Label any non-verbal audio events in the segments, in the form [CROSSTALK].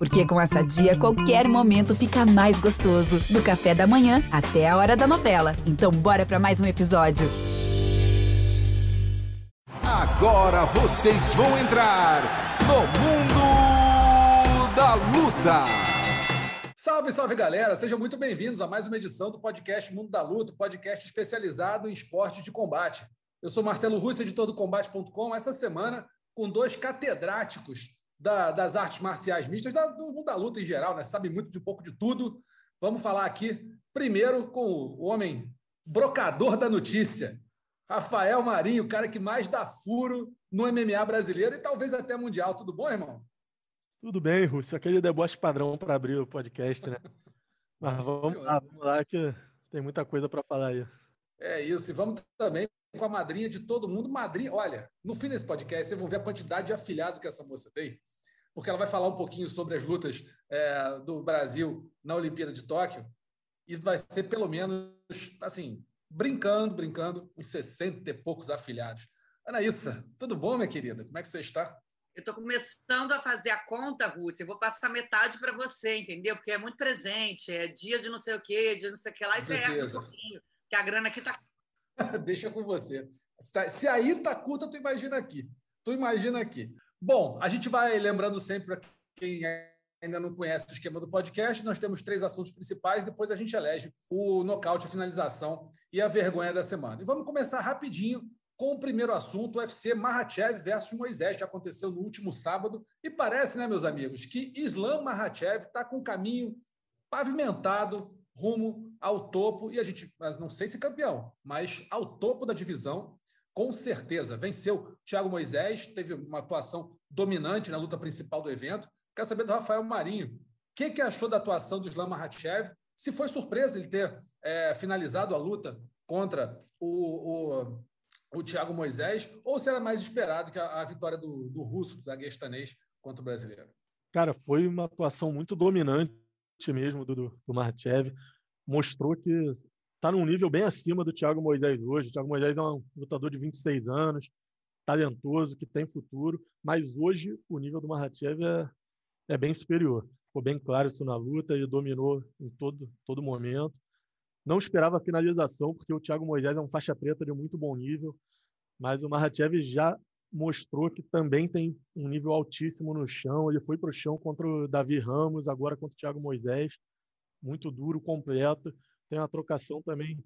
Porque com essa dia, qualquer momento fica mais gostoso. Do café da manhã até a hora da novela. Então, bora para mais um episódio. Agora vocês vão entrar no Mundo da Luta. Salve, salve galera! Sejam muito bem-vindos a mais uma edição do podcast Mundo da Luta, podcast especializado em esportes de combate. Eu sou Marcelo Russo, editor do Combate.com. Essa semana, com dois catedráticos da, das artes marciais mistas, da, do mundo da luta em geral, né? sabe muito de um pouco de tudo. Vamos falar aqui primeiro com o homem brocador da notícia, Rafael Marinho, o cara que mais dá furo no MMA brasileiro e talvez até mundial. Tudo bom, irmão? Tudo bem, Russo. Aquele deboche padrão para abrir o podcast, né? [LAUGHS] Mas vamos lá, vamos lá, que tem muita coisa para falar aí. É isso. E vamos também com a madrinha de todo mundo. Madrinha, olha, no fim desse podcast, vocês vão ver a quantidade de afilhado que essa moça tem, porque ela vai falar um pouquinho sobre as lutas é, do Brasil na Olimpíada de Tóquio, e vai ser pelo menos, assim, brincando, brincando, uns 60 e poucos afilhados. Anaíssa, tudo bom, minha querida? Como é que você está? Eu estou começando a fazer a conta, Rússia. Eu vou passar metade para você, entendeu? Porque é muito presente, é dia de não sei o quê, dia de não sei o que lá, e você erra um pouquinho, que a grana aqui está [LAUGHS] Deixa com você. Se aí tá curta, tu imagina aqui. Tu imagina aqui. Bom, a gente vai lembrando sempre para quem ainda não conhece o esquema do podcast, nós temos três assuntos principais, depois a gente elege o nocaute, a finalização e a vergonha da semana. E vamos começar rapidinho com o primeiro assunto, o UFC Mahachev versus Moisés, que aconteceu no último sábado. E parece, né, meus amigos, que Islam Mahachev está com um caminho pavimentado rumo ao topo, e a gente, mas não sei se campeão, mas ao topo da divisão, com certeza. Venceu Thiago Moisés, teve uma atuação dominante na luta principal do evento. Quero saber do Rafael Marinho. O que, que achou da atuação do Islam Makhachev? Se foi surpresa ele ter é, finalizado a luta contra o, o, o Thiago Moisés, ou se era mais esperado que a, a vitória do, do russo, da Guestanês, contra o brasileiro? Cara, foi uma atuação muito dominante mesmo do, do, do mostrou que está num nível bem acima do Thiago Moisés hoje. O Thiago Moisés é um lutador de 26 anos, talentoso, que tem futuro, mas hoje o nível do Marchev é, é bem superior. Ficou bem claro isso na luta, ele dominou em todo, todo momento. Não esperava a finalização, porque o Thiago Moisés é um faixa preta de muito bom nível, mas o Marchev já mostrou que também tem um nível altíssimo no chão. Ele foi para o chão contra o Davi Ramos, agora contra o Thiago Moisés, muito duro, completo. Tem uma trocação também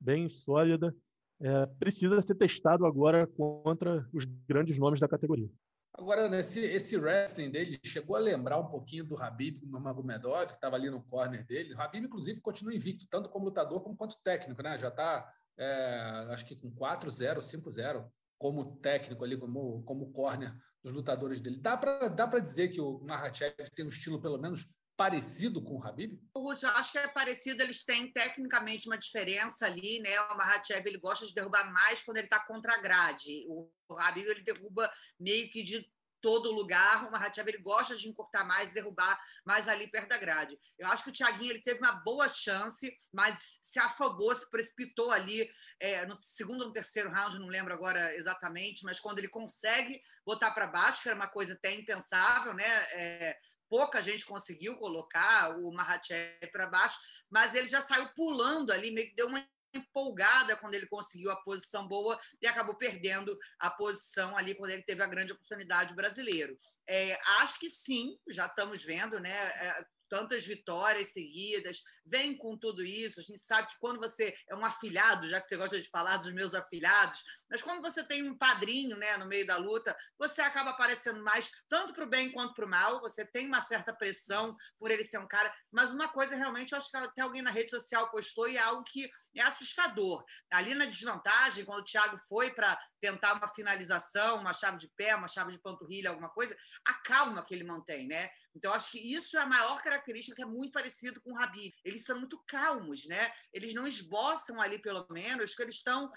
bem sólida. É, precisa ser testado agora contra os grandes nomes da categoria. Agora, nesse esse wrestling dele chegou a lembrar um pouquinho do Habib Nurmagomedov, que estava ali no corner dele. O Habib, inclusive, continua invicto, tanto como lutador como quanto técnico, né? Já está, é, acho que com 4-0, 5-0 como técnico ali, como, como corner dos lutadores dele. Dá para dá dizer que o Makhachev tem um estilo pelo menos parecido com o Habib? Eu acho que é parecido, eles têm tecnicamente uma diferença ali, né? O Makhachev ele gosta de derrubar mais quando ele está contra a grade. O Habib ele derruba meio que de todo lugar. O Mahachev ele gosta de encurtar mais e derrubar mais ali perto da grade. Eu acho que o Thiaguinho ele teve uma boa chance, mas se afobou, se precipitou ali é, no segundo ou no terceiro round, não lembro agora exatamente, mas quando ele consegue botar para baixo, que era uma coisa até impensável, né? É, pouca gente conseguiu colocar o Mahachev para baixo, mas ele já saiu pulando ali, meio que deu uma empolgada quando ele conseguiu a posição boa e acabou perdendo a posição ali quando ele teve a grande oportunidade brasileiro. É, acho que sim, já estamos vendo, né? É, tantas vitórias seguidas, vem com tudo isso. A gente sabe que quando você é um afilhado, já que você gosta de falar dos meus afilhados, mas quando você tem um padrinho né, no meio da luta, você acaba aparecendo mais, tanto para o bem quanto para o mal. Você tem uma certa pressão por ele ser um cara. Mas uma coisa realmente, eu acho que até alguém na rede social postou e é algo que é assustador. Ali na desvantagem, quando o Thiago foi para tentar uma finalização, uma chave de pé, uma chave de panturrilha, alguma coisa, a calma que ele mantém, né? Então, acho que isso é a maior característica que é muito parecido com o Rabi. Eles são muito calmos, né? Eles não esboçam ali, pelo menos, que eles estão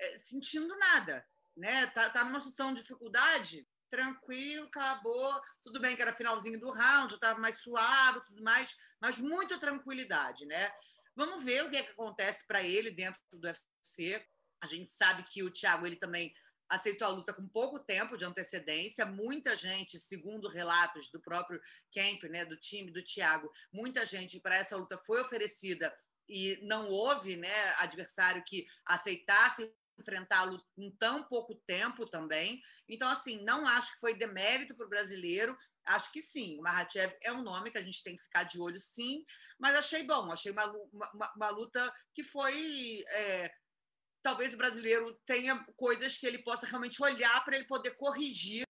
é, sentindo nada, né? Tá, tá numa situação de dificuldade, tranquilo, acabou. Tudo bem que era finalzinho do round, estava mais suave, tudo mais, mas muita tranquilidade, né? Vamos ver o que, é que acontece para ele dentro do UFC. A gente sabe que o Thiago ele também aceitou a luta com pouco tempo de antecedência. Muita gente, segundo relatos do próprio Kemp, né, do time do Thiago, muita gente para essa luta foi oferecida e não houve né, adversário que aceitasse enfrentá-lo em tão pouco tempo também. Então, assim, não acho que foi demérito para o brasileiro. Acho que sim, o Mahachev é um nome que a gente tem que ficar de olho, sim, mas achei bom, achei uma, uma, uma luta que foi. É, talvez o brasileiro tenha coisas que ele possa realmente olhar para ele poder corrigir.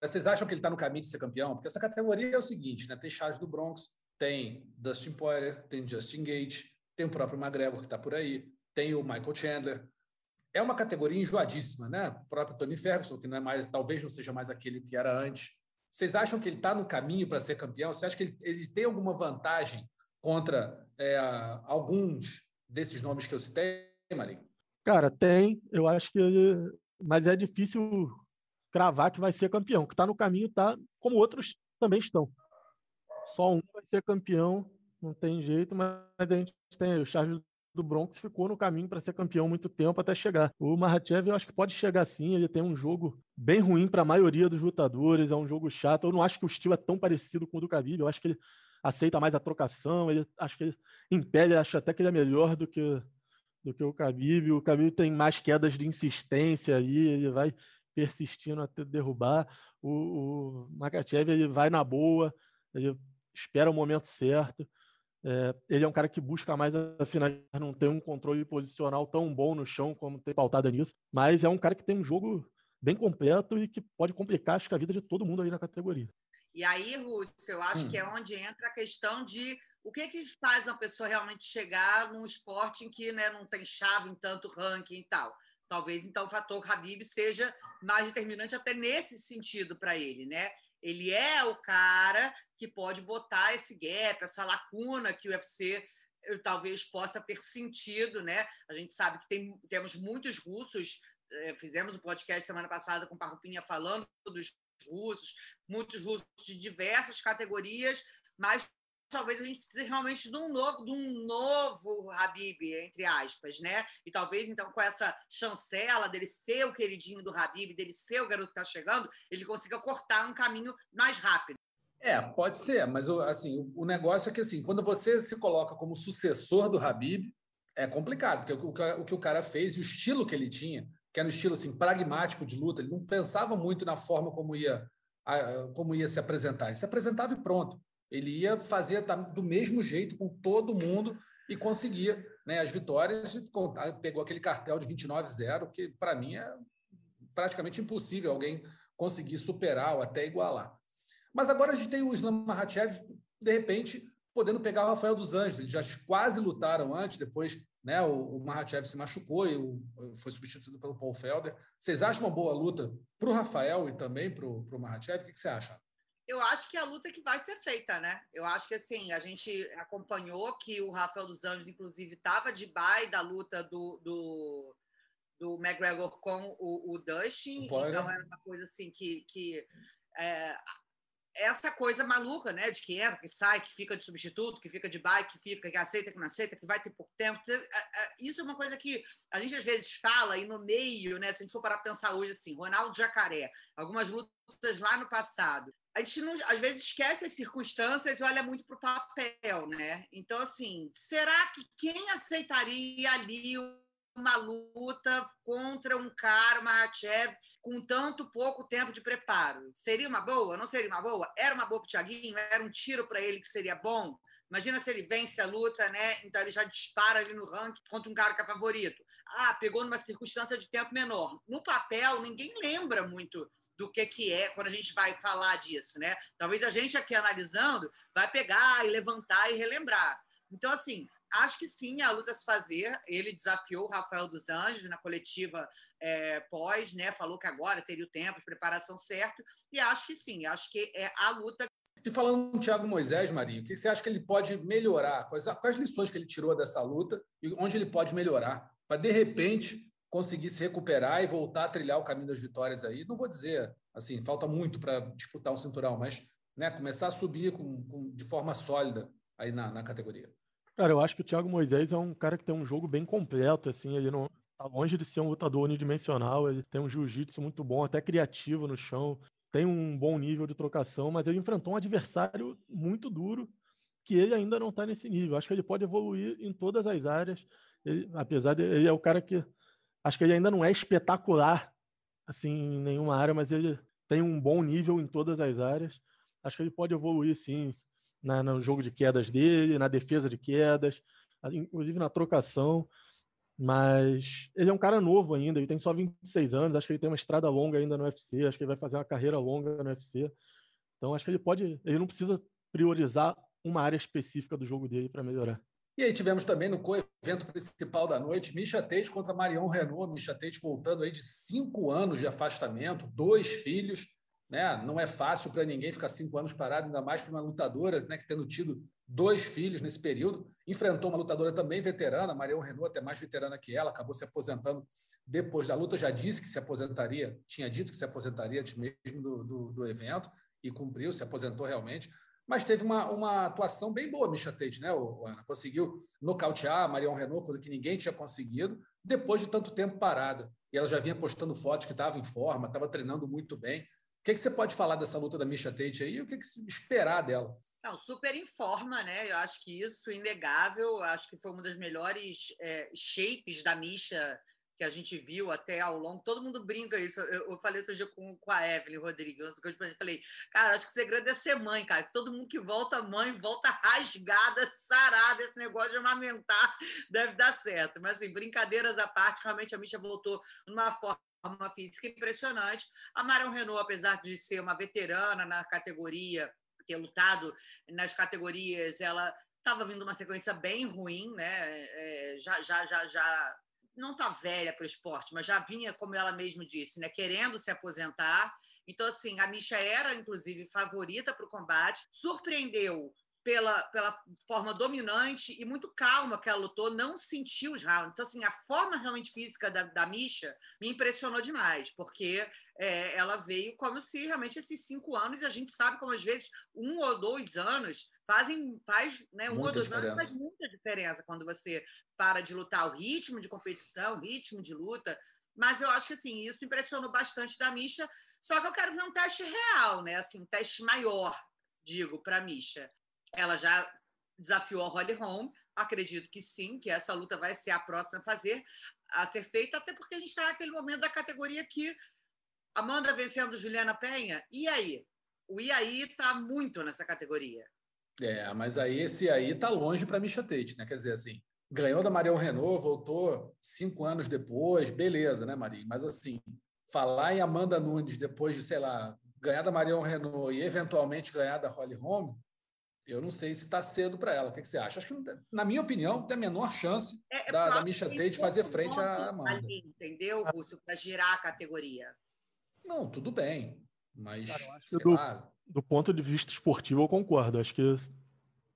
Vocês acham que ele está no caminho de ser campeão? Porque essa categoria é o seguinte, né? Tem Charles do Bronx, tem Dustin Poirier, tem Justin Gage, tem o próprio McGregor que está por aí, tem o Michael Chandler. É uma categoria enjoadíssima, né? O próprio Tony Ferguson, que não é mais, talvez não seja mais aquele que era antes. Vocês acham que ele está no caminho para ser campeão? Você acha que ele, ele tem alguma vantagem contra é, alguns desses nomes que eu citei, Marinho? Cara, tem. Eu acho que. Mas é difícil cravar que vai ser campeão. Que está no caminho, tá, como outros também estão. Só um vai ser campeão, não tem jeito, mas a gente tem o Charles do Broncos ficou no caminho para ser campeão muito tempo até chegar. O Mahachev eu acho que pode chegar sim, ele tem um jogo bem ruim para a maioria dos lutadores, é um jogo chato. Eu não acho que o estilo é tão parecido com o do Khabib, eu acho que ele aceita mais a trocação, ele acho que ele impede, acho até que ele é melhor do que do que o Khabib. O Khabib tem mais quedas de insistência aí, ele vai persistindo até derrubar. O, o Makachev ele vai na boa, ele espera o momento certo. É, ele é um cara que busca mais a não tem um controle posicional tão bom no chão como tem pautada nisso, mas é um cara que tem um jogo bem completo e que pode complicar acho que a vida de todo mundo aí na categoria. E aí, Rússio, eu acho hum. que é onde entra a questão de o que, que faz uma pessoa realmente chegar num esporte em que né, não tem chave em tanto ranking e tal. Talvez, então, o fator Habib seja mais determinante até nesse sentido para ele, né? Ele é o cara que pode botar esse gap, essa lacuna que o UFC eh, talvez possa ter sentido, né? A gente sabe que tem, temos muitos russos, eh, fizemos um podcast semana passada com Parrupinha falando dos russos, muitos russos de diversas categorias, mas talvez a gente precise realmente de um novo, de um novo Habib, entre aspas, né? E talvez, então, com essa chancela dele ser o queridinho do Habib, dele ser o garoto que está chegando, ele consiga cortar um caminho mais rápido. É, pode ser, mas assim, o negócio é que assim, quando você se coloca como sucessor do Habib, é complicado, porque o que o cara fez e o estilo que ele tinha, que era um estilo assim, pragmático de luta, ele não pensava muito na forma como ia, como ia se apresentar. Ele se apresentava e pronto. Ele ia fazer do mesmo jeito com todo mundo e conseguia né, as vitórias. Pegou aquele cartel de 29-0, que para mim é praticamente impossível alguém conseguir superar ou até igualar. Mas agora a gente tem o Islam Makhachev, de repente, podendo pegar o Rafael dos Anjos. Eles já quase lutaram antes, depois né, o, o Makhachev se machucou e o, foi substituído pelo Paul Felder. Vocês acham uma boa luta para o Rafael e também para o Makhachev? O que, que você acha? Eu acho que é a luta que vai ser feita, né? Eu acho que assim, a gente acompanhou que o Rafael dos Anjos, inclusive, estava de bye da luta do, do, do McGregor com o, o Dustin. Então era uma coisa assim que. que é, essa coisa maluca, né? De que entra, que sai, que fica de substituto, que fica de bike, que fica, que aceita, que não aceita, que vai ter por tempo. É, é, isso é uma coisa que a gente às vezes fala e no meio, né? Se a gente for parar para pensar hoje assim, Ronaldo Jacaré, algumas lutas lá no passado a gente não, às vezes esquece as circunstâncias e olha muito para o papel, né? Então, assim, será que quem aceitaria ali uma luta contra um cara, uma Hatchev, com tanto pouco tempo de preparo? Seria uma boa? Não seria uma boa? Era uma boa para o Thiaguinho? Era um tiro para ele que seria bom? Imagina se ele vence a luta, né? Então ele já dispara ali no ranking contra um cara que é favorito. Ah, pegou numa circunstância de tempo menor. No papel, ninguém lembra muito do que, que é quando a gente vai falar disso, né? Talvez a gente aqui analisando vai pegar e levantar e relembrar. Então, assim, acho que sim, a luta se fazer. Ele desafiou o Rafael dos Anjos na coletiva é, pós, né? Falou que agora teria o tempo de preparação certo. E acho que sim, acho que é a luta. E falando com o Thiago Moisés, Marinho, o que você acha que ele pode melhorar? Quais, quais lições que ele tirou dessa luta e onde ele pode melhorar? Para, de repente, conseguir se recuperar e voltar a trilhar o caminho das vitórias aí. Não vou dizer assim, falta muito para disputar um cinturão, mas né, começar a subir com, com, de forma sólida aí na, na categoria. Cara, eu acho que o Thiago Moisés é um cara que tem um jogo bem completo, assim, ele não, Tá longe de ser um lutador unidimensional, ele tem um jiu-jitsu muito bom, até criativo no chão, tem um bom nível de trocação, mas ele enfrentou um adversário muito duro que ele ainda não está nesse nível. Acho que ele pode evoluir em todas as áreas, ele, apesar de ele é o cara que acho que ele ainda não é espetacular assim em nenhuma área, mas ele tem um bom nível em todas as áreas. Acho que ele pode evoluir sim na, no jogo de quedas dele, na defesa de quedas, inclusive na trocação. Mas ele é um cara novo ainda, ele tem só 26 anos, acho que ele tem uma estrada longa ainda no UFC, acho que ele vai fazer uma carreira longa no UFC. Então acho que ele pode, ele não precisa priorizar uma área específica do jogo dele para melhorar. E aí tivemos também no co-evento principal da noite, Misha Tate contra Marion Renault. Misha Tate voltando aí de cinco anos de afastamento, dois filhos. Né? Não é fácil para ninguém ficar cinco anos parado, ainda mais para uma lutadora né, que tendo tido dois filhos nesse período. Enfrentou uma lutadora também veterana, Marion Renault, até mais veterana que ela, acabou se aposentando depois da luta. Já disse que se aposentaria, tinha dito que se aposentaria antes mesmo do, do, do evento e cumpriu, se aposentou realmente mas teve uma, uma atuação bem boa, Misha Tate, né, Ana? Conseguiu nocautear a Marion Renault, coisa que ninguém tinha conseguido, depois de tanto tempo parada. E ela já vinha postando fotos que estava em forma, estava treinando muito bem. O que, que você pode falar dessa luta da Misha Tate aí e o que, que esperar dela? Não, super em forma, né? Eu acho que isso, inegável, acho que foi uma das melhores é, shapes da Misha que a gente viu até ao longo, todo mundo brinca isso. Eu, eu falei outro dia com, com a Evelyn Rodrigues, eu falei, cara, acho que o segredo é ser mãe, cara. Todo mundo que volta mãe, volta rasgada, sarada, esse negócio de amamentar [LAUGHS] deve dar certo. Mas, assim, brincadeiras à parte, realmente a Misha voltou numa forma uma física impressionante. A Marion Renault, apesar de ser uma veterana na categoria, ter lutado nas categorias, ela estava vindo uma sequência bem ruim, né? É, já, já, já, já não está velha para o esporte, mas já vinha, como ela mesma disse, né, querendo se aposentar. Então, assim, a Misha era, inclusive, favorita para o combate, surpreendeu pela, pela forma dominante e muito calma que ela lutou, não sentiu os rounds. Então, assim, a forma realmente física da, da Misha me impressionou demais, porque é, ela veio como se realmente esses cinco anos, e a gente sabe como às vezes um ou dois anos fazem, faz, né, um ou dois diferença. anos faz muita diferença quando você para de lutar, o ritmo de competição, o ritmo de luta. Mas eu acho que assim, isso impressionou bastante da Misha. Só que eu quero ver um teste real, né? Assim, um teste maior, digo, para a Misha. Ela já desafiou a Holly Holm, acredito que sim, que essa luta vai ser a próxima a fazer, a ser feita, até porque a gente está naquele momento da categoria que Amanda vencendo Juliana Penha, e aí? O Iaí está muito nessa categoria. É, mas aí esse aí está longe para Misha Tate, né? Quer dizer, assim, ganhou da Marion Renault, voltou cinco anos depois, beleza, né, Maria? Mas assim, falar em Amanda Nunes depois de, sei lá, ganhar da Marion Renault e eventualmente ganhar da Holly Holm, eu não sei se está cedo para ela. O que, que, você acha? Acho que, na minha opinião, tem a menor chance é, é da, da Misha Tate fazer frente à Amanda. Ali, entendeu, Lúcio? Para girar a categoria. Não, tudo bem. Mas, Cara, do, lá... do ponto de vista esportivo, eu concordo. Acho que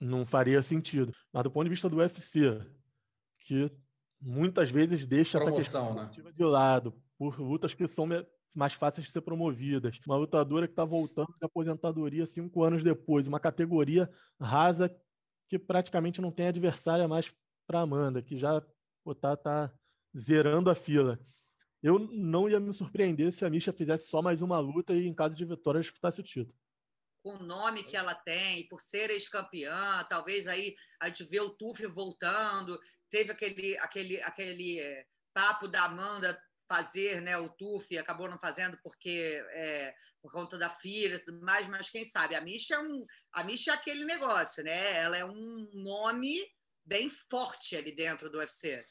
não faria sentido. Mas do ponto de vista do UFC, que muitas vezes deixa Promoção, essa questão né? de lado, por lutas que são mais fáceis de ser promovidas. Uma lutadora que está voltando de aposentadoria cinco anos depois, uma categoria rasa que praticamente não tem adversária mais para Amanda, que já está tá zerando a fila. Eu não ia me surpreender se a Misha fizesse só mais uma luta e, em caso de vitória, disputasse o título com o nome que ela tem, por ser ex-campeã, talvez aí a gente vê o Tuf voltando, teve aquele, aquele, aquele é, papo da Amanda fazer né, o TUF, acabou não fazendo porque é, por conta da filha e tudo mais, mas quem sabe? A Misha é, um, a Misha é aquele negócio, né? Ela é um nome bem forte ali dentro do UFC.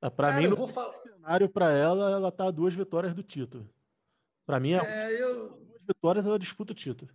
Ah, para mim, no vou falar... cenário para ela, ela tá a duas vitórias do título. Para mim, é, é eu... duas vitórias ela disputa o título.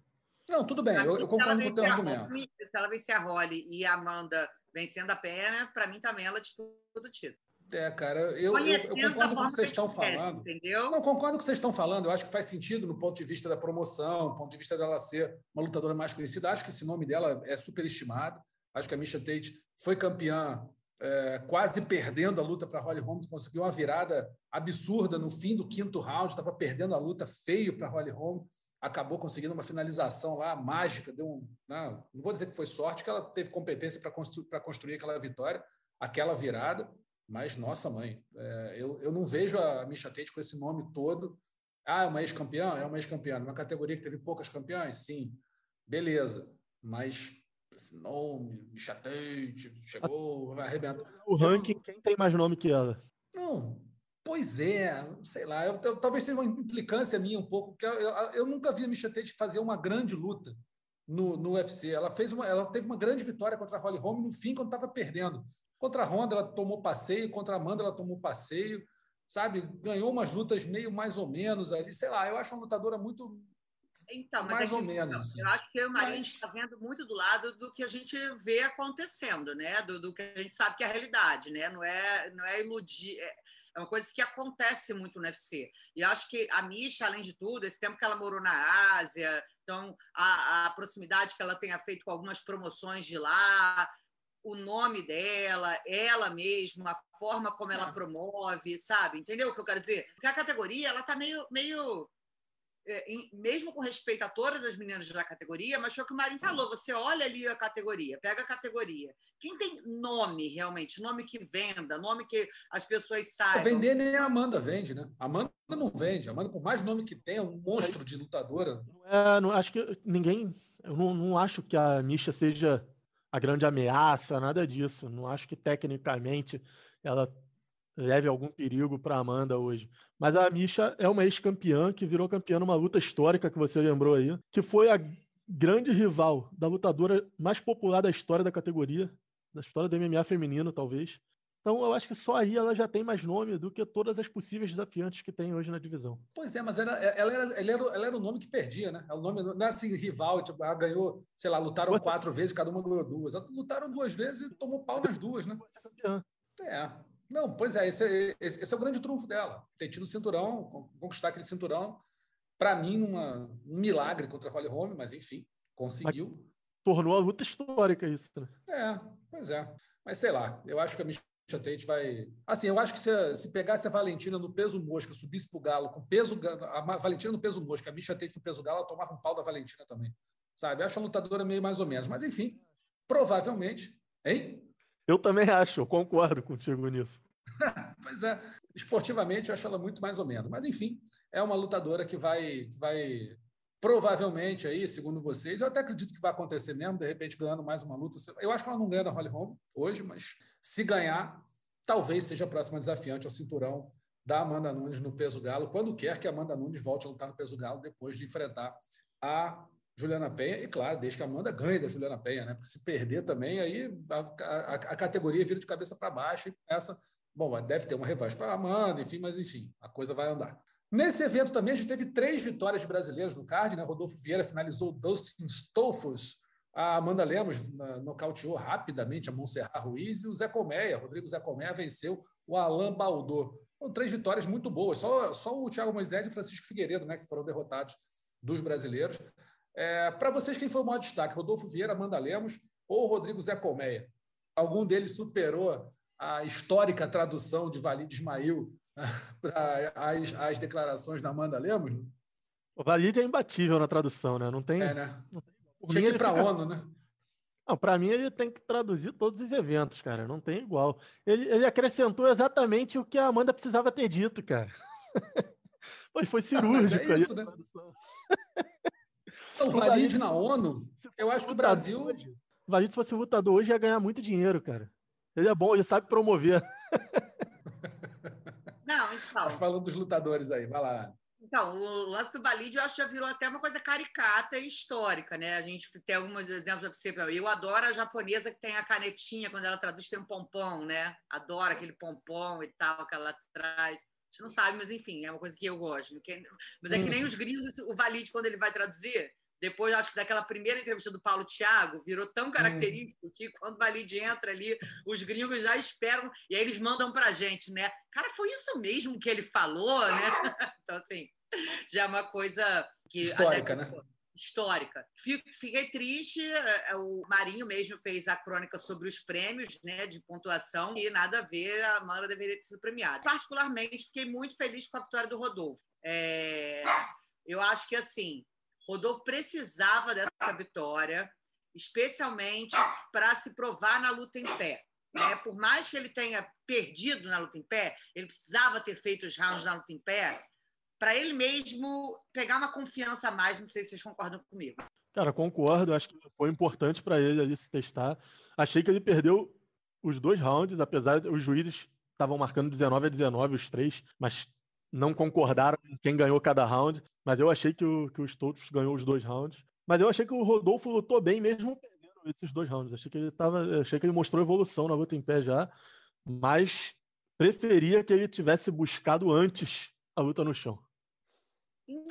Não, tudo bem, eu, eu concordo com o teu argumento. Holly, se ela vencer a Holly e a Amanda vencendo a perna, para mim também ela disputa o título. É, cara, eu, eu, eu concordo com o que vocês estão falando. Entendeu? Não, concordo com o que vocês estão falando. Eu acho que faz sentido no ponto de vista da promoção, no ponto de vista dela ser uma lutadora mais conhecida. Acho que esse nome dela é superestimado. Acho que a Misha Tate foi campeã é, quase perdendo a luta para Holly Holm, conseguiu uma virada absurda no fim do quinto round, estava perdendo a luta feio para Holly Holm acabou conseguindo uma finalização lá mágica, deu um, não, né, não vou dizer que foi sorte, que ela teve competência para constru construir aquela vitória, aquela virada. Mas, nossa mãe, é, eu, eu não vejo a Misha Tate com esse nome todo. Ah, é uma ex-campeã? É uma ex-campeã. Uma categoria que teve poucas campeãs? Sim. Beleza. Mas esse nome, Misha Tate, chegou, vai arrebentar. O ranking, quem tem mais nome que ela? Não, Pois é, sei lá, eu, eu, talvez seja uma implicância minha um pouco, porque eu, eu nunca vi a Misha Tate fazer uma grande luta no, no UFC. Ela fez uma, ela teve uma grande vitória contra a Holly Holm no fim, quando estava perdendo. Contra a Honda, ela tomou passeio, contra a Amanda, ela tomou passeio, sabe? Ganhou umas lutas meio mais ou menos ali, sei lá, eu acho uma lutadora muito. Então, mais é ou menos. Assim. Eu acho que o Marinho está vendo muito do lado do que a gente vê acontecendo, né? Do, do, que a gente sabe que é a realidade, né? Não é, não é iludir. É é uma coisa que acontece muito no UFC. E acho que a Misha, além de tudo, esse tempo que ela morou na Ásia, então a, a proximidade que ela tenha feito com algumas promoções de lá, o nome dela, ela mesma, a forma como ela é. promove, sabe? Entendeu o que eu quero dizer? Porque a categoria ela tá meio, meio é, mesmo com respeito a todas as meninas da categoria, mas foi o que o Marinho falou: você olha ali a categoria, pega a categoria. Quem tem nome realmente, nome que venda, nome que as pessoas saibam. Vender nem a Amanda vende, né? A Amanda não vende. A Amanda, por mais nome que tem, é um monstro de lutadora. É, não, acho que ninguém. Eu não, não acho que a Misha seja a grande ameaça, nada disso. Não acho que tecnicamente ela leve algum perigo para Amanda hoje. Mas a Misha é uma ex-campeã que virou campeã numa luta histórica que você lembrou aí, que foi a grande rival da lutadora mais popular da história da categoria, da história do MMA feminino, talvez. Então, eu acho que só aí ela já tem mais nome do que todas as possíveis desafiantes que tem hoje na divisão. Pois é, mas ela, ela, era, ela, era, ela era o nome que perdia, né? O nome, não é assim, rival, tipo, ela ganhou, sei lá, lutaram quatro vezes, cada uma ganhou duas. Lutaram duas vezes e tomou pau nas duas, né? É, não, pois é, esse, é, esse é o grande trunfo dela. Ter tido o cinturão, conquistar aquele cinturão, para mim, uma, um milagre contra a Holly Holm, mas enfim, conseguiu. Mas tornou a luta histórica isso, né? É, pois é. Mas sei lá, eu acho que a Misha Tate vai. Assim, eu acho que se, se pegasse a Valentina no peso mosca, subisse pro Galo com peso. A Valentina no peso mosca, a Misha Tate no peso Galo, ela tomava um pau da Valentina também. Sabe? Eu acho a lutadora meio mais ou menos. Mas enfim, provavelmente. Hein? Eu também acho, eu concordo contigo nisso. [LAUGHS] pois é, esportivamente eu acho ela muito mais ou menos. Mas, enfim, é uma lutadora que vai, vai provavelmente aí, segundo vocês, eu até acredito que vai acontecer mesmo, de repente ganhando mais uma luta. Eu acho que ela não ganha da Holly Holm hoje, mas se ganhar, talvez seja a próxima desafiante ao cinturão da Amanda Nunes no peso galo, quando quer que a Amanda Nunes volte a lutar no peso galo depois de enfrentar a Juliana Penha, e claro, desde que a Amanda ganhe da Juliana Penha, né? Porque se perder também, aí a, a, a categoria vira de cabeça para baixo e começa Bom, deve ter uma revanche para a Amanda, enfim, mas enfim, a coisa vai andar. Nesse evento também a gente teve três vitórias de brasileiros no card, né? Rodolfo Vieira finalizou Dustin Stolfus, a Amanda Lemos nocauteou rapidamente a Montserrat Ruiz e o Zé Colmeia, Rodrigo Zé Colmeia venceu o Alain Baldor. Foram três vitórias muito boas, só, só o Thiago Moisés e o Francisco Figueiredo, né, que foram derrotados dos brasileiros. É, Para vocês, quem foi o maior destaque? Rodolfo Vieira, Amanda Lemos ou Rodrigo Zé Colmeia? Algum deles superou a histórica tradução de Valide Ismail [LAUGHS] para as, as declarações da Amanda Lemos? O Valide é imbatível na tradução, né? Não tem. É, né? Não tem... Tinha que ir para a fica... ONU, né? Não, para mim ele tem que traduzir todos os eventos, cara. Não tem igual. Ele, ele acrescentou exatamente o que a Amanda precisava ter dito, cara. [LAUGHS] Mas foi cirúrgico. [LAUGHS] Mas é isso, né? o Valide na ONU, eu acho que o Brasil. O Valide, se fosse lutador hoje, ia ganhar muito dinheiro, cara. Ele é bom, ele sabe promover. [LAUGHS] Não, então. Mas falando dos lutadores aí, vai lá. Então, o lance do Balide eu acho que já virou até uma coisa caricata e histórica, né? A gente tem alguns exemplos você. Eu adoro a japonesa que tem a canetinha, quando ela traduz, tem um pompom, né? Adoro aquele pompom e tal que ela traz. A gente não sabe, mas enfim, é uma coisa que eu gosto. Mas é que nem os gringos, o Valide, quando ele vai traduzir, depois, acho que daquela primeira entrevista do Paulo Thiago, virou tão característico que quando o Valide entra ali, os gringos já esperam e aí eles mandam para a gente, né? Cara, foi isso mesmo que ele falou, né? [LAUGHS] Então, assim, já é uma coisa que. Histórica, né? Histórica. Fiquei triste, é, é, o Marinho mesmo fez a crônica sobre os prêmios né, de pontuação e nada a ver, a Mara deveria ter sido premiada. Particularmente, fiquei muito feliz com a vitória do Rodolfo. É... Eu acho que, assim, Rodolfo precisava dessa vitória, especialmente para se provar na luta em pé. né? Por mais que ele tenha perdido na luta em pé, ele precisava ter feito os rounds na luta em pé para ele mesmo pegar uma confiança a mais. Não sei se vocês concordam comigo. Cara, concordo. Acho que foi importante para ele ali se testar. Achei que ele perdeu os dois rounds, apesar de os juízes estavam marcando 19 a 19 os três, mas não concordaram em quem ganhou cada round. Mas eu achei que o, que o Stoltz ganhou os dois rounds. Mas eu achei que o Rodolfo lutou bem mesmo perdendo esses dois rounds. Achei que ele tava, achei que ele mostrou evolução na luta em pé já, mas preferia que ele tivesse buscado antes a luta no chão.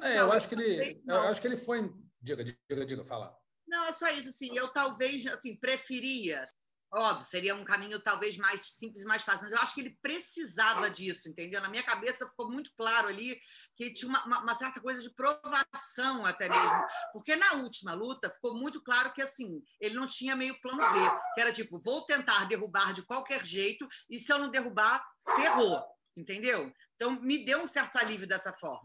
É, eu acho que ele, eu acho que ele foi, diga, diga, diga, fala. Não, é só isso assim, eu talvez assim preferia Óbvio, seria um caminho talvez mais simples, mais fácil, mas eu acho que ele precisava disso, entendeu? Na minha cabeça ficou muito claro ali que tinha uma, uma, uma, certa coisa de provação até mesmo, porque na última luta ficou muito claro que assim ele não tinha meio plano B, que era tipo vou tentar derrubar de qualquer jeito e se eu não derrubar ferrou, entendeu? Então me deu um certo alívio dessa forma.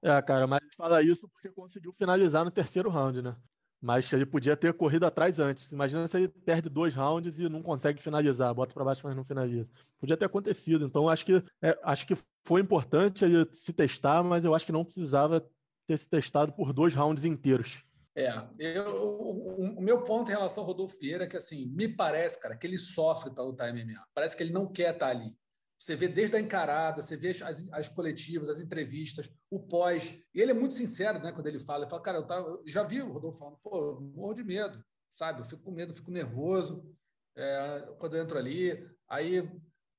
É, cara, mas fala isso porque conseguiu finalizar no terceiro round, né? Mas ele podia ter corrido atrás antes. Imagina se ele perde dois rounds e não consegue finalizar, bota para baixo, mas não finaliza. Podia ter acontecido. Então, acho que, é, acho que foi importante ele se testar, mas eu acho que não precisava ter se testado por dois rounds inteiros. É, eu, o, o, meu ponto em relação ao Rodolfo Vieira é que, assim, me parece, cara, que ele sofre para lutar MMA. Parece que ele não quer estar ali. Você vê desde a encarada, você vê as, as coletivas, as entrevistas, o pós. E ele é muito sincero, né? Quando ele fala, ele fala, cara, eu, eu já vi o Rodolfo falando, pô, eu morro de medo, sabe? Eu fico com medo, fico nervoso é, quando eu entro ali. Aí,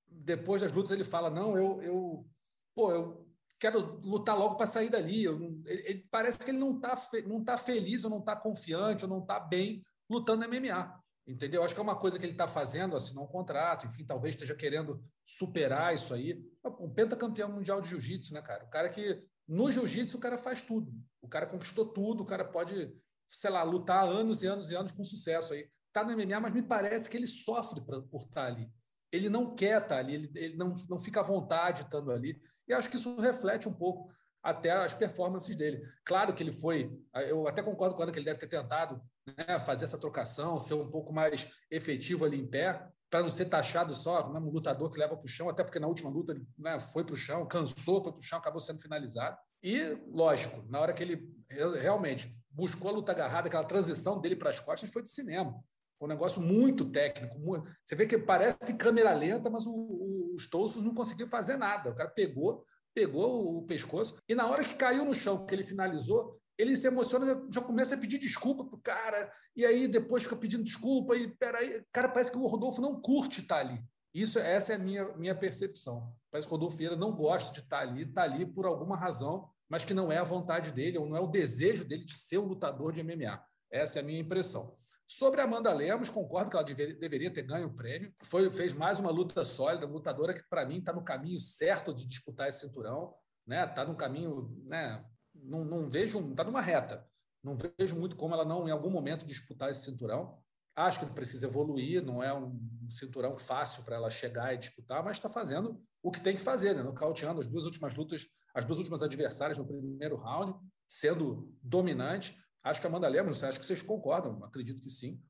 depois das lutas, ele fala, não, eu, eu pô, eu quero lutar logo para sair dali. Eu, ele, ele, parece que ele não está não tá feliz, ou não está confiante, ou não está bem lutando MMA. Entendeu? Acho que é uma coisa que ele está fazendo, assinou um contrato, enfim, talvez esteja querendo superar isso aí. Um pentacampeão mundial de jiu-jitsu, né, cara? O cara que. No jiu-jitsu, o cara faz tudo. O cara conquistou tudo, o cara pode, sei lá, lutar anos e anos e anos com sucesso aí. Está no MMA, mas me parece que ele sofre pra, por estar tá ali. Ele não quer estar tá ali, ele, ele não, não fica à vontade estando ali. E acho que isso reflete um pouco até as performances dele. Claro que ele foi, eu até concordo com o Ana que ele deve ter tentado né, fazer essa trocação, ser um pouco mais efetivo ali em pé, para não ser taxado só né, um lutador que leva para o chão, até porque na última luta ele né, foi para o chão, cansou, foi para o chão, acabou sendo finalizado. E, lógico, na hora que ele realmente buscou a luta agarrada, aquela transição dele para as costas foi de cinema. Foi um negócio muito técnico. Muito... Você vê que parece câmera lenta, mas o, o, os Touços não conseguiu fazer nada. O cara pegou, pegou o pescoço e na hora que caiu no chão, que ele finalizou, ele se emociona, já começa a pedir desculpa pro cara, e aí depois fica pedindo desculpa, e peraí, cara, parece que o Rodolfo não curte estar ali. Isso, essa é a minha, minha percepção. Parece que o Rodolfo Vieira não gosta de estar ali, está ali por alguma razão, mas que não é a vontade dele, ou não é o desejo dele de ser um lutador de MMA. Essa é a minha impressão. Sobre a Amanda Lemos, concordo que ela deveria, deveria ter ganho o prêmio. Foi, fez mais uma luta sólida, lutadora que, para mim, está no caminho certo de disputar esse cinturão. Está né? Tá caminho né? não, não vejo, está numa reta. Não vejo muito como ela não, em algum momento, disputar esse cinturão. Acho que precisa evoluir, não é um cinturão fácil para ela chegar e disputar, mas está fazendo o que tem que fazer, né? nocauteando as duas últimas lutas, as duas últimas adversárias no primeiro round, sendo dominante. Acho que a Amanda Lemos, acho que vocês concordam, acredito que sim,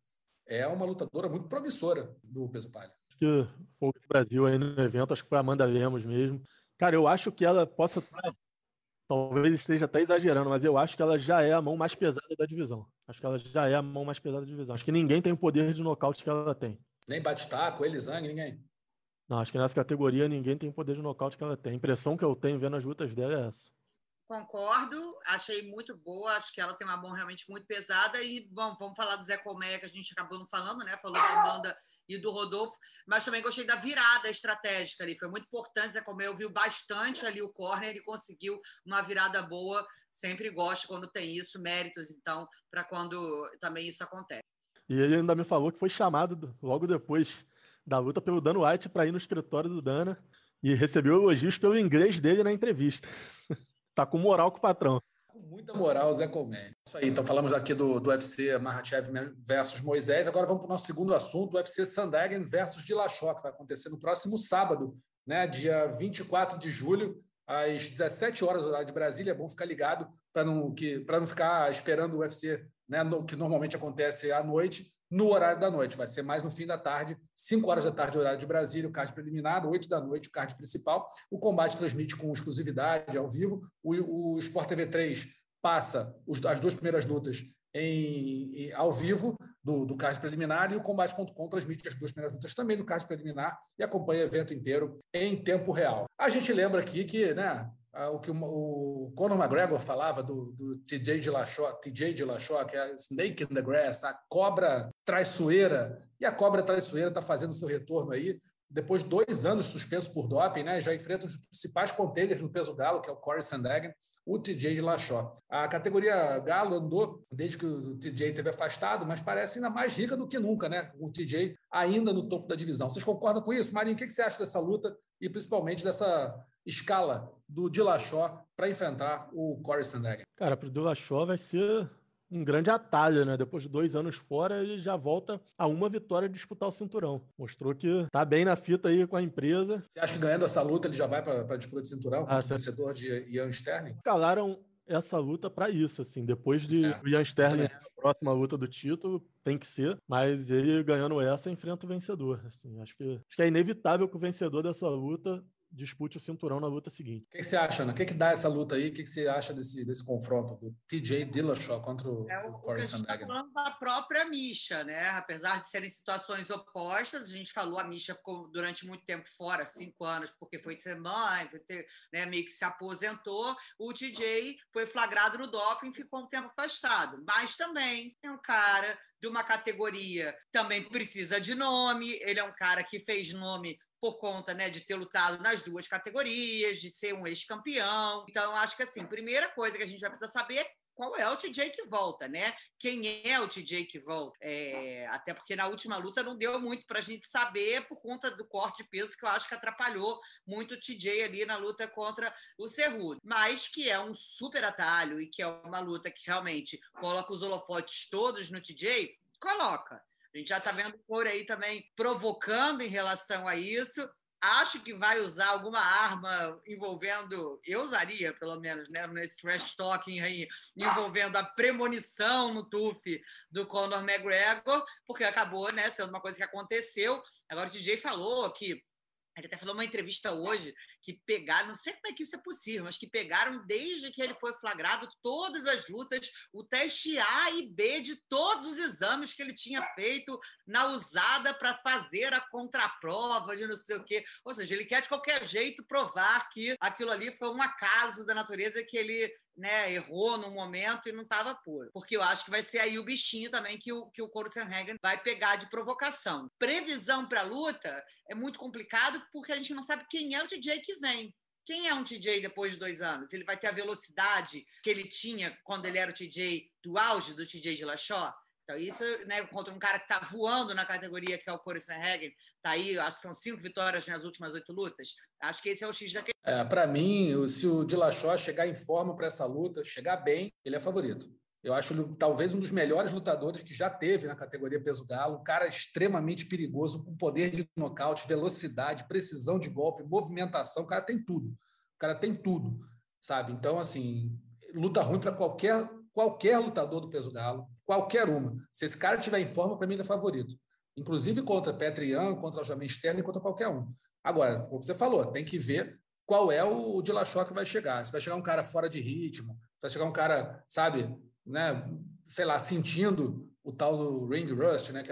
é uma lutadora muito promissora do peso palha. Acho que foi o Brasil aí no evento, acho que foi a Amanda Lemos mesmo. Cara, eu acho que ela possa Talvez esteja até exagerando, mas eu acho que ela já é a mão mais pesada da divisão. Acho que ela já é a mão mais pesada da divisão. Acho que ninguém tem o poder de nocaute que ela tem. Nem Batistaco, Elisang, ninguém. Não, acho que nessa categoria ninguém tem o poder de nocaute que ela tem. A impressão que eu tenho vendo as lutas dela é essa. Concordo, achei muito boa, acho que ela tem uma mão realmente muito pesada. E, bom, vamos falar do Zé Colmeia, que a gente acabou não falando, né? Falou da Amanda e do Rodolfo, mas também gostei da virada estratégica ali, foi muito importante, Zé Comeu viu bastante ali o corner, ele conseguiu uma virada boa, sempre gosto quando tem isso, méritos, então, para quando também isso acontece. E ele ainda me falou que foi chamado logo depois da luta pelo Dan White para ir no escritório do Dana e recebeu elogios pelo inglês dele na entrevista. [LAUGHS] tá com moral com o patrão. Com muita moral, Zé Colmé. Isso aí, então falamos aqui do, do UFC Mahachev versus Moisés. Agora vamos para o nosso segundo assunto, o UFC Sandhagen versus Dillashaw, que vai acontecer no próximo sábado, né, dia 24 de julho, às 17 horas, horário de Brasília. É bom ficar ligado para não, que, não ficar esperando o UFC, né, no, que normalmente acontece à noite. No horário da noite. Vai ser mais no fim da tarde, 5 horas da tarde, horário de Brasília, o card preliminar, 8 da noite, o card principal. O combate transmite com exclusividade ao vivo. O, o Sport TV 3 passa os, as duas primeiras lutas em, em, ao vivo do, do card preliminar e o Combate.com transmite as duas primeiras lutas também do card preliminar e acompanha o evento inteiro em tempo real. A gente lembra aqui que né, o que o, Conor McGregor falava do, do TJ Dillashaw, TJ Dillashaw, que é Snake in the Grass, a cobra traiçoeira, e a cobra traiçoeira está fazendo seu retorno aí depois de dois anos suspenso por doping, né, já enfrenta os principais contenders no peso galo, que é o Corey Sandhagen, o TJ de Lachó. A categoria galo andou desde que o TJ teve afastado, mas parece ainda mais rica do que nunca, né? O TJ ainda no topo da divisão. Vocês concordam com isso? Marinho, o que você acha dessa luta e principalmente dessa escala do Dillashaw para enfrentar o Corey Sandhagen? Cara, para o Dillashaw vai ser um grande atalho, né? Depois de dois anos fora, ele já volta a uma vitória de disputar o cinturão. Mostrou que tá bem na fita aí com a empresa. Você acha que ganhando essa luta ele já vai para a disputa de cinturão? Ah, vencedor de Ian Sterling? Calaram essa luta para isso, assim. Depois de é, o Ian Sterling a próxima luta do título, tem que ser, mas ele ganhando essa enfrenta o vencedor, assim. Acho que, acho que é inevitável que o vencedor dessa luta dispute o cinturão na luta seguinte. O que, que, você acha, Ana? O que, que dá essa luta aí? O que, que você acha desse, desse confronto do TJ Dillashaw contra o, é, o, o Corey Sandhagen? Tá falando da própria Misha, né? Apesar de serem situações opostas, a gente falou, a Misha ficou durante muito tempo fora, cinco anos, porque foi ter mãe, foi ter, né, meio que se aposentou. O TJ foi flagrado no doping, ficou um tempo afastado. Mas também é um cara de uma categoria também precisa de nome, ele é um cara que fez nome por conta né, de ter lutado nas duas categorias, de ser um ex-campeão. Então, acho que assim, primeira coisa que a gente vai precisar saber é qual é o TJ que volta, né? Quem é o TJ que volta? É, até porque na última luta não deu muito para a gente saber por conta do corte de peso que eu acho que atrapalhou muito o TJ ali na luta contra o Cerrudo. Mas que é um super atalho e que é uma luta que realmente coloca os holofotes todos no TJ, coloca. A gente já está vendo o Corey aí também provocando em relação a isso. Acho que vai usar alguma arma envolvendo, eu usaria pelo menos, né, nesse trash talking aí, envolvendo a premonição no TUF do Conor McGregor, porque acabou né, sendo uma coisa que aconteceu. Agora o DJ falou que ele até falou numa entrevista hoje que pegaram, não sei como é que isso é possível, mas que pegaram desde que ele foi flagrado todas as lutas, o teste A e B de todos os exames que ele tinha feito na usada para fazer a contraprova de não sei o quê. Ou seja, ele quer de qualquer jeito provar que aquilo ali foi um acaso da natureza que ele né, errou no momento e não estava puro. Porque eu acho que vai ser aí o bichinho também que o, que o Coro Sanhagen vai pegar de provocação. Previsão para a luta é muito complicado porque a gente não sabe quem é o TJ que vem. Quem é um TJ depois de dois anos? Ele vai ter a velocidade que ele tinha quando ele era o TJ do auge do TJ de Lachó? Então, isso né, contra um cara que está voando na categoria, que é o Corey Sanhagen, está aí, acho que são cinco vitórias nas últimas oito lutas. Acho que esse é o X da questão. É, para mim, se o Dillashaw chegar em forma para essa luta, chegar bem, ele é favorito. Eu acho ele talvez um dos melhores lutadores que já teve na categoria peso galo, um cara extremamente perigoso, com poder de nocaute, velocidade, precisão de golpe, movimentação, o cara tem tudo. O cara tem tudo, sabe? Então, assim, luta ruim para qualquer qualquer lutador do peso galo, qualquer uma. Se esse cara tiver em forma, para mim ele é favorito. Inclusive contra Petrian, contra o Jamie Sterling, contra qualquer um. Agora, como você falou, tem que ver qual é o Dillashaw que vai chegar. Se vai chegar um cara fora de ritmo, se vai chegar um cara, sabe, né, sei lá, sentindo o tal do ring rust, né, que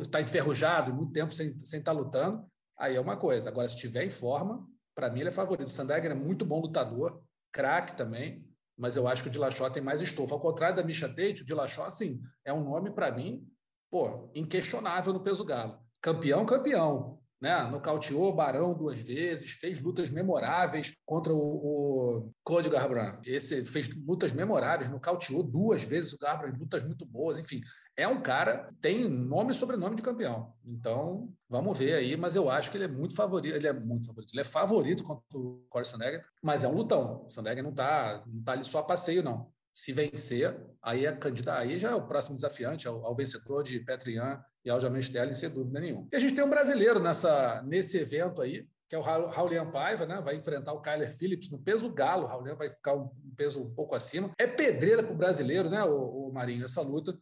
está enferrujado, muito tempo sem estar sem tá lutando, aí é uma coisa. Agora, se estiver em forma, para mim ele é favorito. O é muito bom lutador, craque também, mas eu acho que o Dillashaw tem mais estofo. Ao contrário da Misha Tate, o Dillashaw, assim, é um nome, para mim, pô, inquestionável no peso galo. Campeão, campeão. Né? Nocauteou o Barão duas vezes, fez lutas memoráveis contra o, o Cody Garbrandt. Esse fez lutas memoráveis, nocauteou duas vezes o Garbrandt, lutas muito boas, enfim é um cara tem nome e sobrenome de campeão. Então, vamos ver aí, mas eu acho que ele é muito favorito, ele é muito favorito, ele é favorito contra o Corey Sandegger, mas é um lutão. O Sandegger não está não tá ali só a passeio, não. Se vencer, aí é candidato, aí já é o próximo desafiante, ao, ao vencedor de Petrian e Aljamain Sterling, sem dúvida nenhuma. E a gente tem um brasileiro nessa, nesse evento aí, que é o Raulian Paiva, né? vai enfrentar o Kyler Phillips no peso galo. O Raulian vai ficar um peso um pouco acima. É pedreira para o brasileiro, né, o, o Marinho, essa luta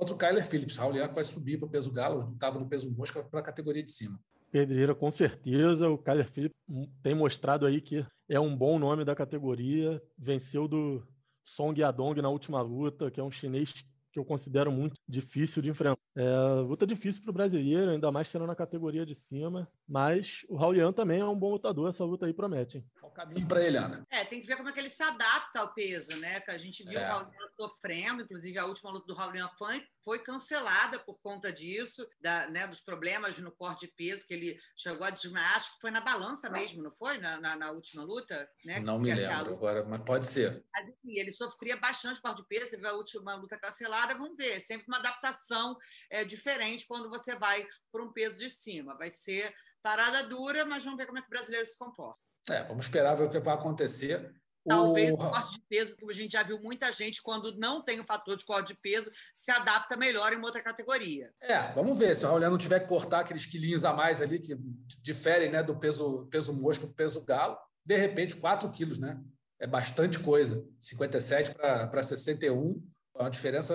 contra o Kyler Phillips. Raul que vai subir para o peso galo, estava no peso mosca para a categoria de cima. Pedreira, com certeza. O Kyler Phillips tem mostrado aí que é um bom nome da categoria. Venceu do Song Yadong na última luta, que é um chinês que eu considero muito difícil de enfrentar. É, luta difícil para o brasileiro, ainda mais sendo na categoria de cima. Mas o Raulian também é um bom lutador, essa luta aí promete. Hein? Qual o caminho para ele, Ana? É, tem que ver como é que ele se adapta ao peso, né? Que a gente viu é. o Raulian sofrendo, inclusive a última luta do Raulian foi, foi cancelada por conta disso, da, né, dos problemas no corte de peso, que ele chegou a desmaiar, acho que foi na balança mesmo, não foi? Na, na, na última luta? Né? Não me lembro agora, mas pode ser. Mas, enfim, ele sofria bastante corte de peso, teve a última luta cancelada, vamos ver, é sempre uma adaptação é, diferente quando você vai para um peso de cima. Vai ser parada dura, mas vamos ver como é que o brasileiro se comporta. É, vamos esperar ver o que vai acontecer. Talvez o corte de peso, que a gente já viu muita gente, quando não tem o fator de corte de peso, se adapta melhor em uma outra categoria. É, vamos ver. Se o Raul não tiver que cortar aqueles quilinhos a mais ali, que diferem né, do peso, peso mosca para o peso galo, de repente, 4 quilos, né? É bastante coisa. 57 para 61, é uma diferença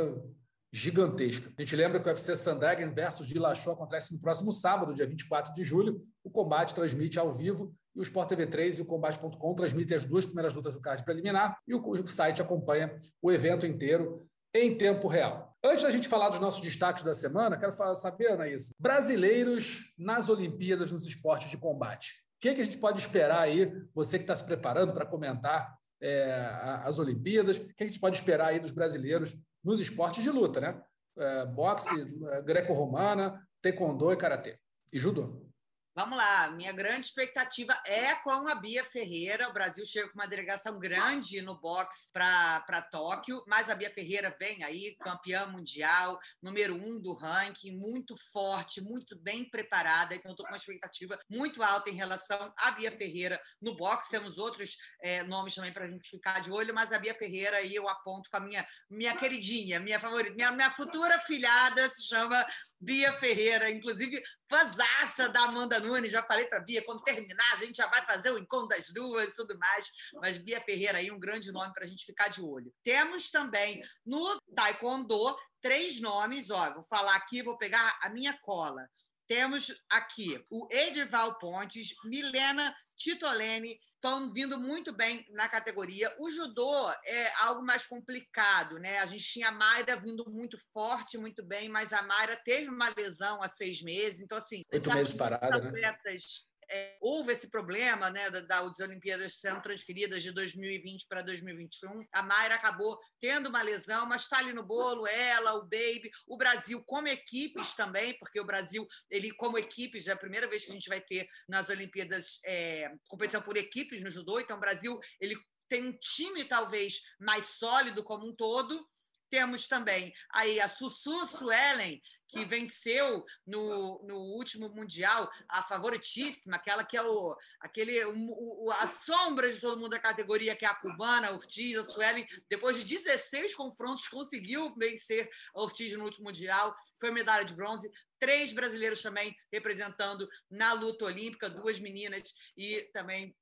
gigantesca. A gente lembra que o UFC Sandagen versus Dillashaw acontece no próximo sábado, dia 24 de julho. O combate transmite ao vivo e o Sport TV 3 e o Combate.com transmitem as duas primeiras lutas do card preliminar e o site acompanha o evento inteiro em tempo real. Antes da gente falar dos nossos destaques da semana, quero falar, saber, Anaísa, brasileiros nas Olimpíadas nos esportes de combate. O que, que a gente pode esperar aí, você que está se preparando para comentar é, as Olimpíadas, o que a gente pode esperar aí dos brasileiros nos esportes de luta, né? É, boxe, é, greco-romana, taekwondo e karatê. E judô. Vamos lá, minha grande expectativa é com a Bia Ferreira. O Brasil chega com uma delegação grande no boxe para Tóquio, mas a Bia Ferreira vem aí, campeã mundial, número um do ranking, muito forte, muito bem preparada. Então, estou com uma expectativa muito alta em relação à Bia Ferreira no boxe. Temos outros é, nomes também para a gente ficar de olho, mas a Bia Ferreira aí eu aponto com a minha, minha queridinha, minha favorita, minha, minha futura filhada se chama Bia Ferreira, inclusive fãzaça da Amanda Nunes. Já falei para Bia, quando terminar, a gente já vai fazer o encontro das duas e tudo mais. Mas Bia Ferreira aí, um grande nome para a gente ficar de olho. Temos também no Taekwondo três nomes. Ó, vou falar aqui, vou pegar a minha cola. Temos aqui o Edival Pontes, Milena Titolene estão vindo muito bem na categoria. O judô é algo mais complicado, né? A gente tinha a Mayra vindo muito forte, muito bem, mas a Mayra teve uma lesão há seis meses, então assim, oito meses parada, né? atletas é, houve esse problema né, das da Olimpíadas sendo transferidas de 2020 para 2021. A Mayra acabou tendo uma lesão, mas está ali no bolo, ela, o Baby, o Brasil como equipes também, porque o Brasil, ele como equipes, é a primeira vez que a gente vai ter nas Olimpíadas é, competição por equipes no judô, então o Brasil ele tem um time talvez mais sólido como um todo, temos também aí a Sussu Suelen, que venceu no, no último Mundial, a favoritíssima, aquela que é o, aquele, o, a sombra de todo mundo da categoria, que é a cubana, a Ortiz, a Suelen, depois de 16 confrontos, conseguiu vencer a Ortiz no último Mundial, foi medalha de bronze. Três brasileiros também representando na luta olímpica, duas meninas e também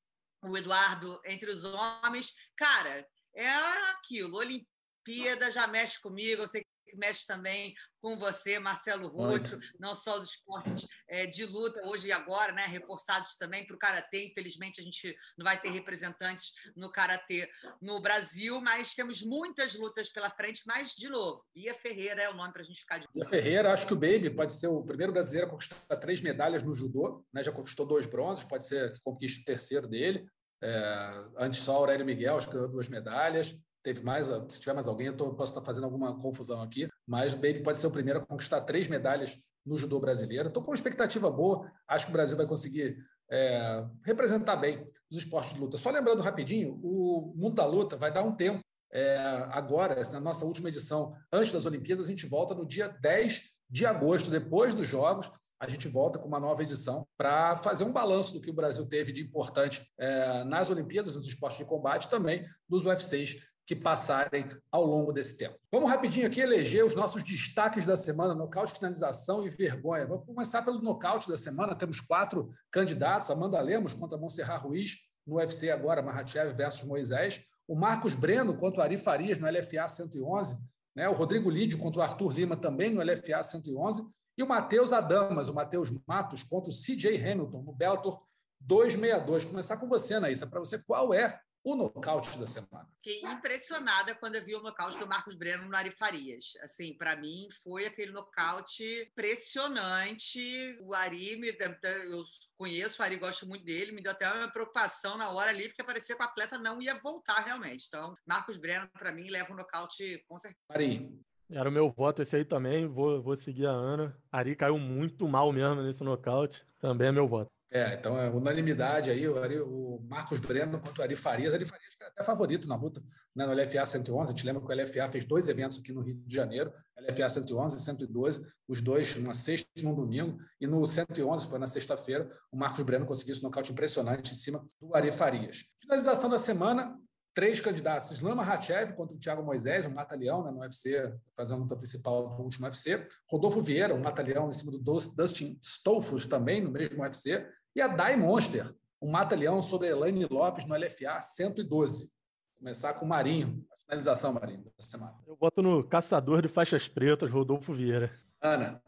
o Eduardo entre os homens. Cara, é aquilo, Olimpíada Olimpíada já mexe comigo, eu sei que mexe também com você, Marcelo Russo, Muito. não só os esportes é, de luta hoje e agora, né, reforçados também para o Karatê. Infelizmente, a gente não vai ter representantes no Karatê no Brasil, mas temos muitas lutas pela frente. Mas, de novo, Bia Ferreira é o nome para a gente ficar de Bia Ferreira, acho que o Baby pode ser o primeiro brasileiro a conquistar três medalhas no judô, né, já conquistou dois bronzes, pode ser que conquiste o terceiro dele. É, antes só Aurélio Miguel, acho que ganhou duas medalhas teve mais, se tiver mais alguém, eu tô, posso estar fazendo alguma confusão aqui, mas o Baby pode ser o primeiro a conquistar três medalhas no judô brasileiro. Estou com uma expectativa boa, acho que o Brasil vai conseguir é, representar bem os esportes de luta. Só lembrando rapidinho, o Mundo da Luta vai dar um tempo é, agora, na nossa última edição, antes das Olimpíadas, a gente volta no dia 10 de agosto, depois dos Jogos, a gente volta com uma nova edição para fazer um balanço do que o Brasil teve de importante é, nas Olimpíadas, nos esportes de combate, também dos UFCs que passarem ao longo desse tempo. Vamos rapidinho aqui eleger os nossos destaques da semana, nocaute, finalização e vergonha. Vamos começar pelo nocaute da semana. Temos quatro candidatos: Amanda Lemos contra Monserrat Ruiz no UFC agora, Mahachev versus Moisés. O Marcos Breno contra o Ari Farias no LFA 111. né? o Rodrigo Lídio contra o Arthur Lima também no LFA 111, e o Matheus Adamas, o Matheus Matos contra o CJ Hamilton no Bellator 262. Começar com você, Naísa, para você, qual é o nocaute da semana. Fiquei impressionada quando eu vi o nocaute do Marcos Breno no Ari Farias. Assim, para mim foi aquele nocaute impressionante. O Ari, me, eu conheço o Ari, gosto muito dele, me deu até uma preocupação na hora ali, porque parecia que o atleta não ia voltar realmente. Então, Marcos Breno, para mim, leva o nocaute com certeza. Ari. Era o meu voto esse aí também, vou, vou seguir a Ana. Ari caiu muito mal mesmo nesse nocaute, também é meu voto. É, então é unanimidade aí, o, Ari, o Marcos Breno contra o Ari Farias. Ari Farias que é até favorito na luta né, no LFA 111. A gente lembra que o LFA fez dois eventos aqui no Rio de Janeiro, LFA 111 e 112, os dois numa sexta e num domingo. E no 111, foi na sexta-feira, o Marcos Breno conseguiu esse nocaute impressionante em cima do Ari Farias. Finalização da semana, três candidatos. Slama Rachev contra o Thiago Moisés, um mata-leão né, no UFC, fazendo a luta principal do último UFC. Rodolfo Vieira, um mata-leão em cima do Dustin Stolfus, também no mesmo UFC. E a Dai Monster, um mata-leão sobre Elaine Lopes no LFA 112. Começar com o Marinho, a finalização, Marinho, da semana. Eu boto no caçador de faixas pretas, Rodolfo Vieira. Ana.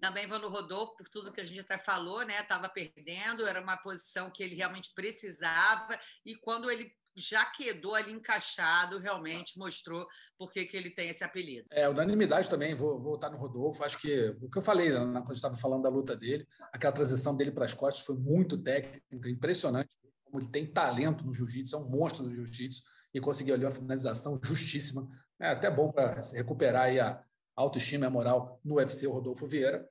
Também vou no Rodolfo, por tudo que a gente até falou, né? Estava perdendo, era uma posição que ele realmente precisava, e quando ele já quedou ali encaixado, realmente mostrou por que ele tem esse apelido. É, unanimidade também, vou voltar no Rodolfo. Acho que o que eu falei né, quando estava falando da luta dele, aquela transição dele para as costas foi muito técnica, impressionante. Como ele tem talento no jiu-jitsu, é um monstro do jiu-jitsu e conseguiu ali uma finalização justíssima. É até bom para recuperar aí a autoestima e a moral no UFC, o Rodolfo Vieira,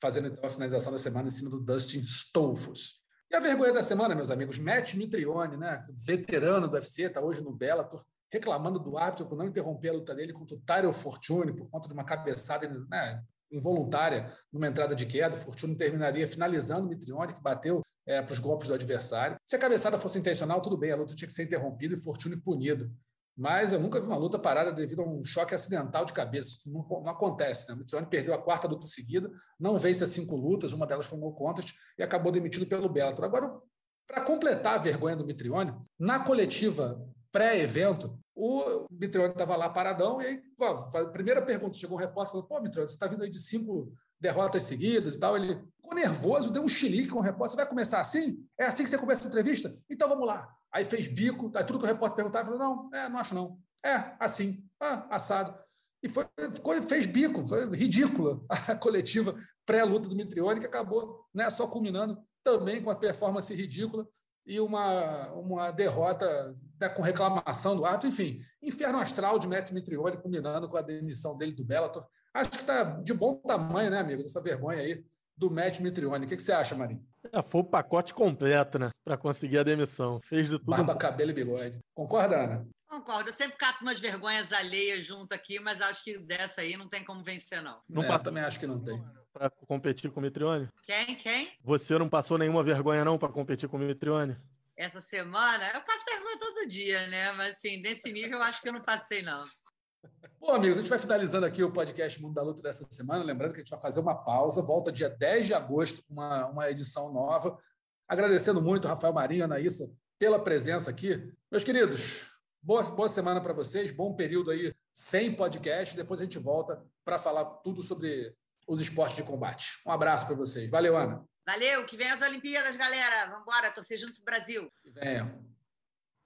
fazendo então a finalização da semana em cima do Dustin Stolfus. E a vergonha da semana, meus amigos, Matt Mitrione, né, veterano do UFC, está hoje no Bellator, reclamando do árbitro por não interromper a luta dele contra o Tyrell Fortune por conta de uma cabeçada né, involuntária numa entrada de queda. Fortune terminaria finalizando o Mitrione, que bateu é, para os golpes do adversário. Se a cabeçada fosse intencional, tudo bem, a luta tinha que ser interrompida e Fortune punido mas eu nunca vi uma luta parada devido a um choque acidental de cabeça. Isso não, não acontece. Né? O Mitrione perdeu a quarta luta seguida, não vence as cinco lutas, uma delas foi um contest e acabou demitido pelo Bellator. Agora, para completar a vergonha do Mitrione, na coletiva pré-evento, o Mitrione estava lá paradão e aí, a primeira pergunta, chegou um repórter e falou, pô, Mitrione, você está vindo aí de cinco derrotas seguidas e tal. Ele ficou nervoso, deu um chilique com o repórter. Você vai começar assim? É assim que você começa a entrevista? Então vamos lá. Aí fez bico, aí tudo que o repórter perguntava, falou: não, é, não acho não. É, assim, ah, assado. E foi, ficou, fez bico, foi ridícula [LAUGHS] a coletiva pré-luta do Mitrione, que acabou né, só culminando também com uma performance ridícula e uma, uma derrota né, com reclamação do árbitro. Enfim, inferno astral de Matt Mitrione, culminando com a demissão dele do Bellator. Acho que está de bom tamanho, né, amigo, essa vergonha aí do Matt Mitrione. O que, que você acha, Marinho? É, foi o pacote completo, né? Para conseguir a demissão. Fez de tudo. Barba, cabelo e bigode. Concorda, Ana? Concordo. Eu sempre cato umas vergonhas alheias junto aqui, mas acho que dessa aí não tem como vencer, não. Não é, também acho que não tem. Para competir com o Mitrione? Quem? Quem? Você não passou nenhuma vergonha, não, para competir com o Mitrione? Essa semana? Eu passo vergonha todo dia, né? Mas, assim, nesse nível eu acho que eu não passei, não. Bom, amigos, a gente vai finalizando aqui o podcast Mundo da Luta dessa semana. Lembrando que a gente vai fazer uma pausa, volta dia 10 de agosto com uma, uma edição nova. Agradecendo muito, Rafael Marinho e Anaísa, pela presença aqui. Meus queridos, boa, boa semana para vocês, bom período aí sem podcast. Depois a gente volta para falar tudo sobre os esportes de combate. Um abraço para vocês. Valeu, Ana. Valeu, que venham as Olimpíadas, galera. Vamos embora, torcer junto o Brasil. Que venham.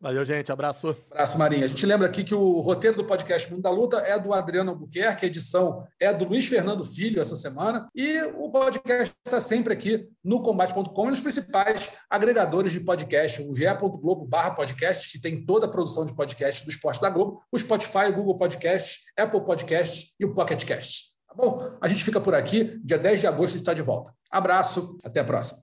Valeu, gente. Abraço. Abraço, Marinha. A gente lembra aqui que o roteiro do podcast Mundo da Luta é do Adriano Albuquerque, a edição é do Luiz Fernando Filho essa semana, e o podcast está sempre aqui no combate.com e nos principais agregadores de podcast, o ge.globo barra podcast, que tem toda a produção de podcast do esporte da Globo, o Spotify, o Google Podcasts, Apple Podcasts e o Pocket Cast. Tá bom? A gente fica por aqui. Dia 10 de agosto a gente está de volta. Abraço, até a próxima